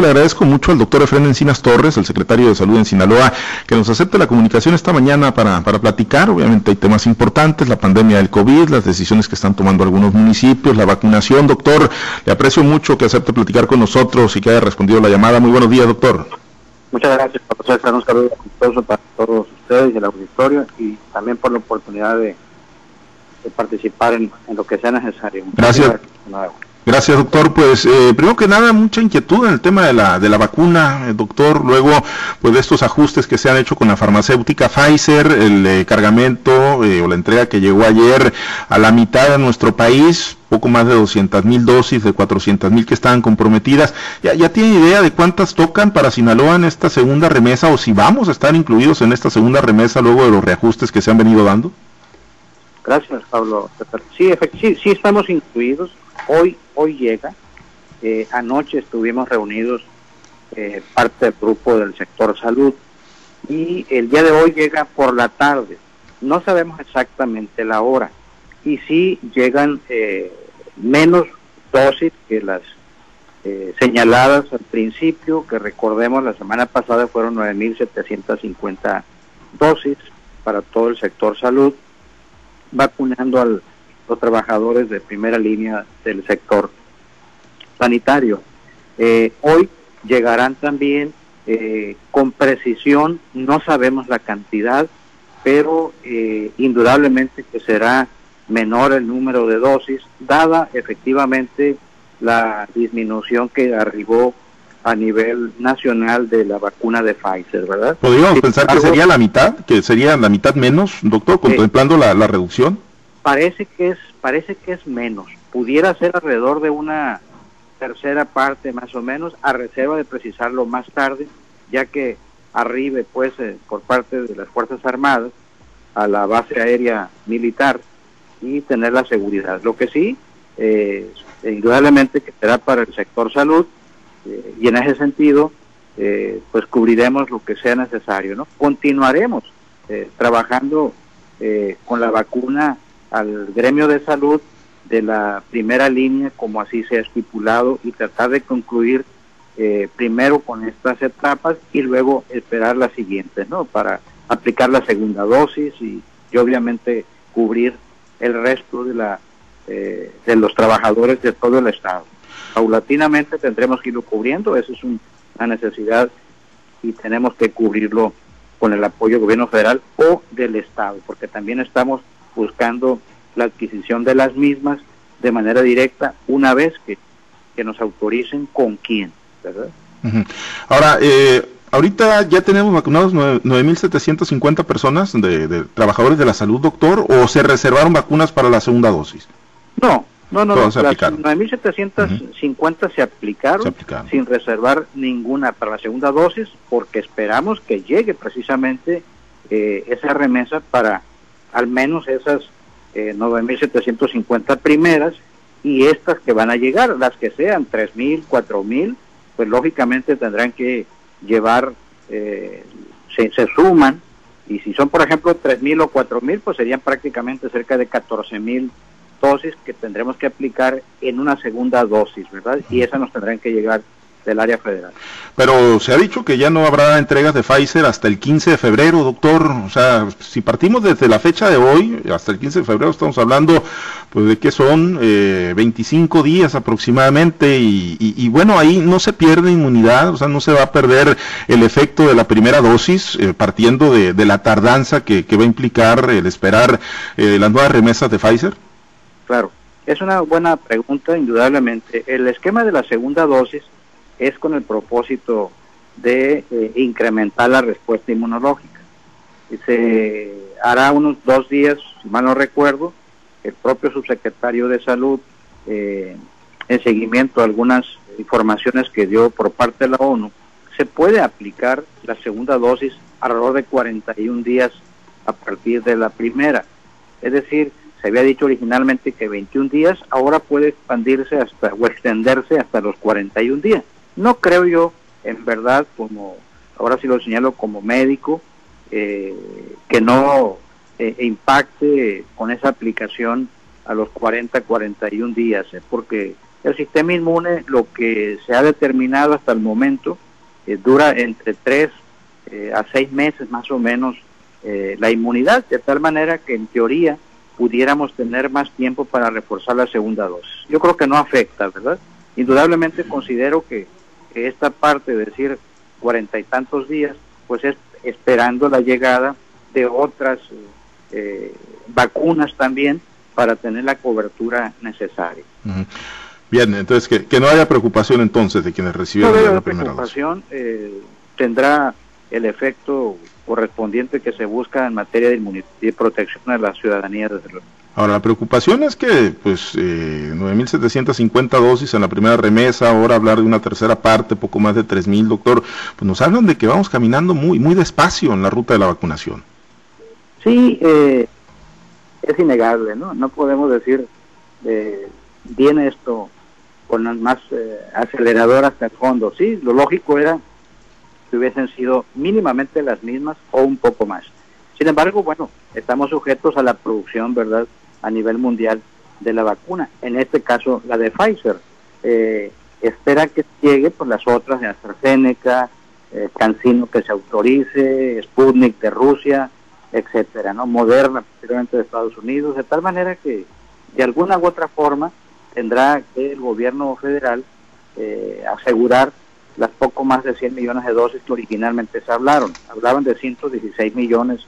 Le agradezco mucho al doctor Efren Encinas Torres, el secretario de Salud en Sinaloa, que nos acepte la comunicación esta mañana para, para platicar. Obviamente hay temas importantes, la pandemia del COVID, las decisiones que están tomando algunos municipios, la vacunación. Doctor, le aprecio mucho que acepte platicar con nosotros y que haya respondido la llamada. Muy buenos días, doctor. Muchas gracias, profesor. Un saludo para todos ustedes y el auditorio y también por la oportunidad de, participar en, lo que sea necesario. gracias. Gracias, doctor. Pues eh, primero que nada, mucha inquietud en el tema de la, de la vacuna, eh, doctor. Luego, pues de estos ajustes que se han hecho con la farmacéutica Pfizer, el eh, cargamento o la entrega que llegó ayer a la mitad de nuestro país, poco más de 200 mil dosis, de 400 mil que estaban comprometidas. ¿Ya, ¿Ya tiene idea de cuántas tocan para Sinaloa en esta segunda remesa o si vamos a estar incluidos en esta segunda remesa luego de los reajustes que se han venido dando? Gracias, Pablo. Sí, sí, sí estamos incluidos hoy, hoy llega. Eh, anoche estuvimos reunidos eh, parte del grupo del sector salud y el día de hoy llega por la tarde. No sabemos exactamente la hora y sí llegan eh, menos dosis que las señaladas al principio, que recordemos la semana pasada fueron 9.750 dosis para todo el sector salud, vacunando al los trabajadores de primera línea del sector sanitario. Eh, hoy llegarán también eh, con precisión, no sabemos la cantidad, pero eh, indudablemente que será menor el número de dosis, dada efectivamente la disminución que arribó a nivel nacional de la vacuna de Pfizer, ¿verdad? ¿Podríamos pensar que sería la mitad, que sería la mitad menos, doctor, contemplando la reducción? Parece que es parece que es menos. Pudiera ser alrededor de una tercera parte más o menos a reserva de precisarlo más tarde ya que arribe pues eh, por parte de las fuerzas armadas a la base aérea militar y tener la seguridad. Lo que sí eh, indudablemente que será para el sector salud eh, y en ese sentido pues cubriremos lo que sea necesario no continuaremos trabajando con la vacuna al gremio de salud de la primera línea, como así se ha estipulado, y tratar de concluir eh, primero con estas etapas y luego esperar las siguientes, ¿no? Para aplicar la segunda dosis y, obviamente cubrir el resto de la eh, de los trabajadores de todo el estado. Paulatinamente tendremos que irlo cubriendo, esa es una necesidad y tenemos que cubrirlo con el apoyo del gobierno federal o del estado, porque también estamos buscando la adquisición de las mismas de manera directa una vez que, nos autoricen con quién, ¿verdad? Ahora, eh, ahorita ya tenemos vacunados 9.750 personas de, trabajadores de la salud, doctor, o se reservaron vacunas para la segunda dosis? No, no, no, las 9.750 se, aplicaron sin reservar ninguna para la segunda dosis porque esperamos que llegue precisamente eh, esa remesa para al menos esas eh, 9.750 primeras y estas que van a llegar, las que sean 3.000, 4.000, pues lógicamente tendrán que llevar, eh, se, se, suman, y si son por ejemplo 3.000 o 4.000, pues serían prácticamente cerca de 14.000 dosis que tendremos que aplicar en una segunda dosis, ¿verdad? Y esas nos tendrán que llegar del área federal. Pero se ha dicho que ya no habrá entregas de Pfizer hasta el 15 de febrero, doctor. O sea, si partimos desde la fecha de hoy, hasta el 15 de febrero, estamos hablando pues de que son eh, 25 días aproximadamente y, bueno, ahí no se pierde inmunidad, o sea, no se va a perder el efecto de la primera dosis, eh, partiendo de, la tardanza que, va a implicar el esperar eh, las nuevas remesas de Pfizer. Claro, es una buena pregunta, indudablemente. El esquema de la segunda dosis es con el propósito de eh, incrementar la respuesta inmunológica. Se hará unos dos días, si mal no recuerdo, el propio subsecretario de Salud, eh, en seguimiento a algunas informaciones que dio por parte de la ONU, se puede aplicar la segunda dosis alrededor de 41 días a partir de la primera. Es decir, se había dicho originalmente que 21 días, ahora puede expandirse hasta o extenderse hasta los 41 días. No creo yo, en verdad, como ahora sí lo señalo como médico, eh, que no eh, impacte con esa aplicación a los 40, 41 días, eh, porque El sistema inmune, lo que se ha determinado hasta el momento, dura entre 3 eh, a 6 meses más o menos la inmunidad, de tal manera que en teoría pudiéramos tener más tiempo para reforzar la segunda dosis. Yo creo que no afecta, ¿verdad? Indudablemente considero que, esta parte de decir cuarenta y tantos días, pues es esperando la llegada de otras vacunas también para tener la cobertura necesaria. Bien, entonces que, no haya preocupación entonces de quienes reciben la, primera preocupación eh, tendrá el efecto correspondiente que se busca en materia de inmunidad y protección de la ciudadanía desde luego. Ahora, la preocupación es que, pues, eh, 9.750 dosis en la primera remesa, ahora hablar de una tercera parte, poco más de 3.000, doctor, pues nos hablan de que vamos caminando muy, muy despacio en la ruta de la vacunación. Sí, eh, es innegable, ¿no? No podemos decir, eh, viene esto con más eh, acelerador hasta el fondo. Sí, lo lógico era que hubiesen sido mínimamente las mismas o un poco más. Sin embargo, bueno, estamos sujetos a la producción, ¿verdad?, a nivel mundial de la vacuna. En este caso, la de Pfizer. Eh, espera que llegue por las otras de AstraZeneca, eh, Cancino que se autorice, Sputnik de Rusia, etcétera, ¿no? Moderna, posiblemente de Estados Unidos, de tal manera que de alguna u otra forma tendrá que el gobierno federal eh, asegurar las poco más de 100 millones de dosis que originalmente se hablaron. Hablaban de 116 millones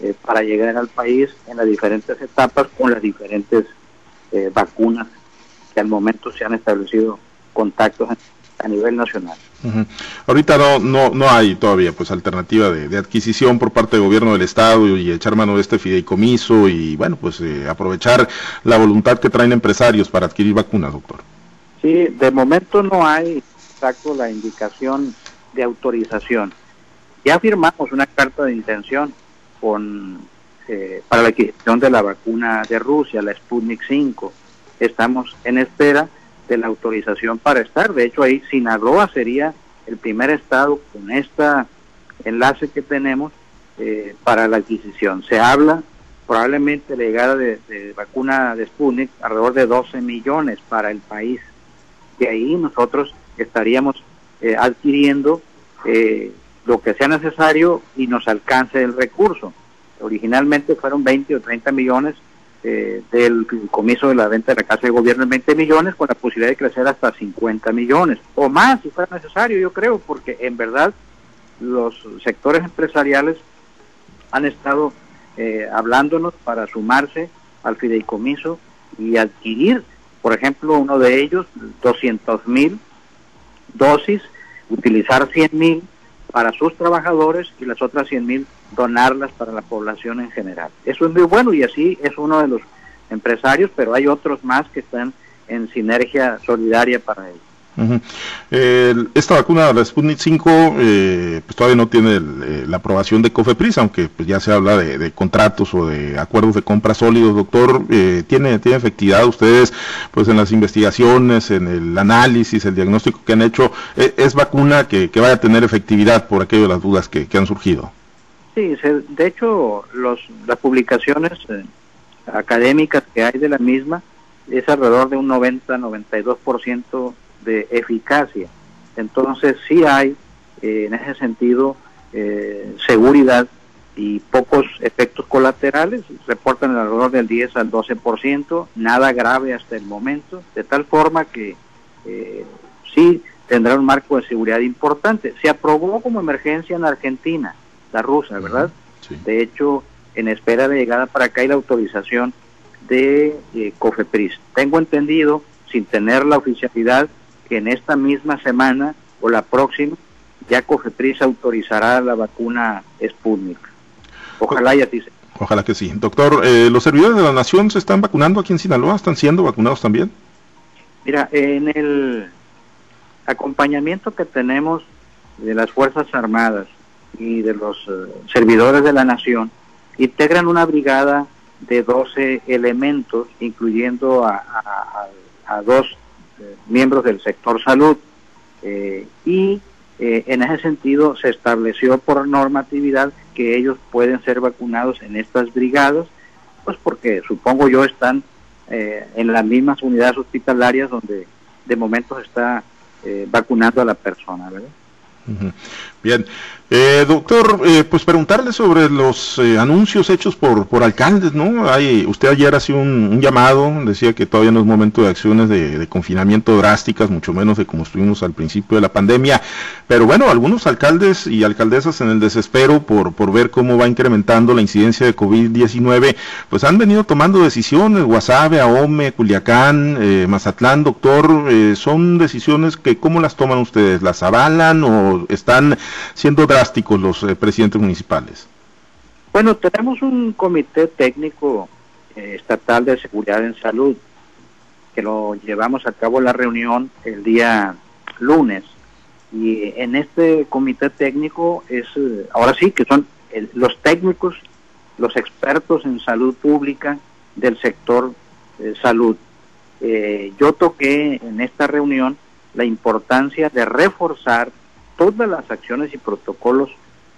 eh, para llegar al país en las diferentes etapas con las diferentes eh, vacunas que al momento se han establecido contactos a nivel nacional. Ahorita no, no, no hay todavía pues alternativa de, adquisición por parte del gobierno del estado y, echar mano de este fideicomiso y bueno pues eh, aprovechar la voluntad que traen empresarios para adquirir vacunas, doctor. Sí, de momento no hay exacto la indicación de autorización. Ya firmamos una carta de intención con eh, para la adquisición de la vacuna de Rusia, la Sputnik 5. Estamos en espera de la autorización para estar. De hecho, ahí Sinaloa sería el primer estado con este enlace que tenemos eh, para la adquisición. Se habla probablemente la llegada de, vacuna de Sputnik alrededor de 12 millones para el país. De ahí nosotros estaríamos eh, adquiriendo eh, lo que sea necesario y nos alcance el recurso. Originalmente fueron 20 o 30 millones eh, del comiso de la venta de la casa de gobierno en 20 millones con la posibilidad de crecer hasta 50 millones o más si fuera necesario, yo creo, porque en verdad los sectores empresariales han estado eh, hablándonos para sumarse al fideicomiso y adquirir, por ejemplo, uno de ellos, 200 mil dosis, utilizar 100 mil para sus trabajadores y las otras 100 mil donarlas para la población en general. Eso es muy bueno y así es uno de los empresarios, pero hay otros más que están en sinergia solidaria para ello esta vacuna, la Sputnik 5, eh, pues todavía no tiene eh, la aprobación de COFEPRIS, aunque pues ya se habla de, contratos o de acuerdos de compra sólidos. Doctor, eh, ¿tiene, ¿tiene efectividad ustedes pues en las investigaciones, en el análisis, el diagnóstico que han hecho? ¿Es, vacuna que, vaya a tener efectividad por aquello de las dudas que, han surgido? Sí, de hecho, los, las publicaciones académicas que hay de la misma es alrededor de un 90-92% de eficacia. Entonces sí hay eh, en ese sentido eh, seguridad y pocos efectos colaterales, reportan alrededor del 10 al 12%, nada grave hasta el momento, de tal forma que eh, sí tendrá un marco de seguridad importante. Se aprobó como emergencia en Argentina, la rusa, ¿verdad? De hecho, en espera de llegada para acá hay la autorización de COFEPRIS. Tengo entendido, sin tener la oficialidad, que en esta misma semana o la próxima ya Cofepris autorizará la vacuna Sputnik. Ojalá y así sea. Ojalá que sí. Doctor, eh, ¿los servidores de la Nación se están vacunando aquí en Sinaloa? ¿Están siendo vacunados también? Mira, en el acompañamiento que tenemos de las Fuerzas Armadas y de los eh, servidores de la Nación, integran una brigada de 12 elementos, incluyendo a, a dos miembros del sector salud eh, y eh, en ese sentido se estableció por normatividad que ellos pueden ser vacunados en estas brigadas, pues porque supongo yo están en las mismas unidades hospitalarias donde de momento se está eh, vacunando a la persona, ¿verdad? Bien, eh, doctor, eh, pues preguntarle sobre los eh, anuncios hechos por, por alcaldes, ¿no? Hay, usted ayer hacía un, llamado, decía que todavía no es momento de acciones de, confinamiento drásticas, mucho menos de como estuvimos al principio de la pandemia, pero bueno, algunos alcaldes y alcaldesas en el desespero por, por ver cómo va incrementando la incidencia de COVID-19, pues han venido tomando decisiones, Guasave, Ahome, Culiacán, Mazatlán, doctor, son decisiones que ¿cómo las toman ustedes? ¿Las avalan o están siendo drásticas? los eh, presidentes municipales? Bueno, tenemos un comité técnico eh, estatal de seguridad en salud que lo llevamos a cabo la reunión el día lunes y en este comité técnico es eh, ahora sí que son los técnicos, los expertos en salud pública del sector salud. yo toqué en esta reunión la importancia de reforzar todas las acciones y protocolos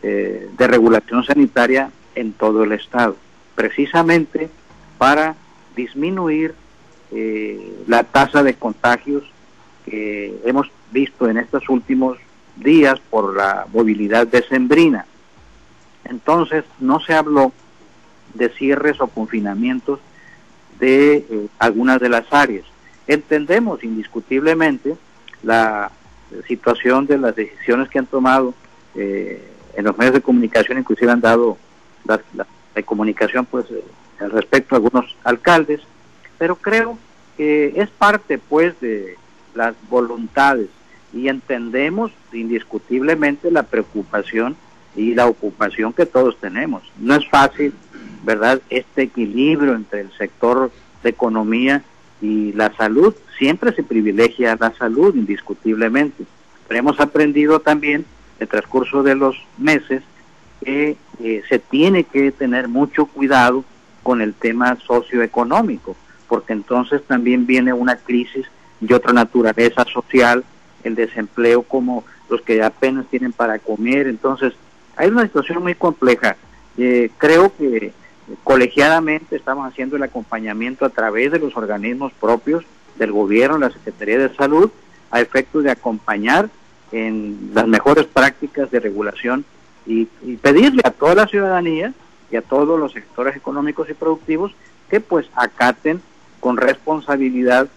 eh, de regulación sanitaria en todo el estado, precisamente para disminuir eh, la tasa de contagios que hemos visto en estos últimos días por la movilidad decembrina. Entonces no se habló de cierres o confinamientos de eh, algunas de las áreas. Entendemos indiscutiblemente la situación de las decisiones que han tomado eh, en los medios de comunicación, inclusive han dado la, comunicación pues eh, respecto a algunos alcaldes, pero creo que es parte pues de las voluntades y entendemos indiscutiblemente la preocupación y la ocupación que todos tenemos. No es fácil, ¿verdad?, este equilibrio entre el sector de economía y la salud, siempre se privilegia la salud indiscutiblemente. Pero hemos aprendido también en el transcurso de los meses que eh, se tiene que tener mucho cuidado con el tema socioeconómico, porque entonces también viene una crisis de otra naturaleza social, el desempleo como los que apenas tienen para comer, entonces hay una situación muy compleja. Eh, creo que colegiadamente estamos haciendo el acompañamiento a través de los organismos propios del gobierno, la Secretaría de Salud, a efectos de acompañar en las mejores prácticas de regulación y, pedirle a toda la ciudadanía y a todos los sectores económicos y productivos que pues acaten con responsabilidad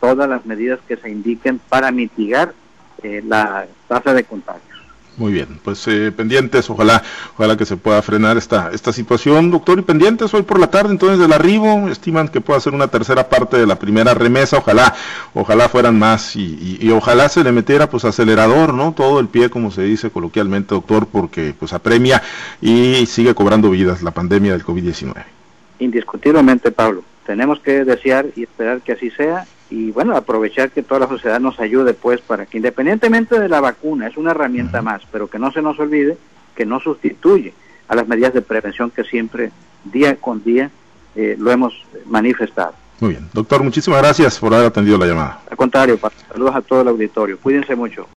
todas las medidas que se indiquen para mitigar eh, la tasa de contagio. Muy bien, pues eh, pendientes, ojalá, ojalá que se pueda frenar esta, esta situación, doctor, y pendientes hoy por la tarde, entonces del arribo, estiman que pueda ser una tercera parte de la primera remesa, ojalá, ojalá fueran más y, y, ojalá se le metiera pues acelerador, ¿no? Todo el pie, como se dice coloquialmente, doctor, porque pues apremia y sigue cobrando vidas la pandemia del COVID-19. Indiscutiblemente, Pablo, tenemos que desear y esperar que así sea y bueno, aprovechar que toda la sociedad nos ayude pues para que independientemente de la vacuna, es una herramienta más, pero que no se nos olvide que no sustituye a las medidas de prevención que siempre día con día eh, lo hemos manifestado. Muy bien, doctor, muchísimas gracias por haber atendido la llamada. Al contrario, saludos a todo el auditorio, cuídense mucho.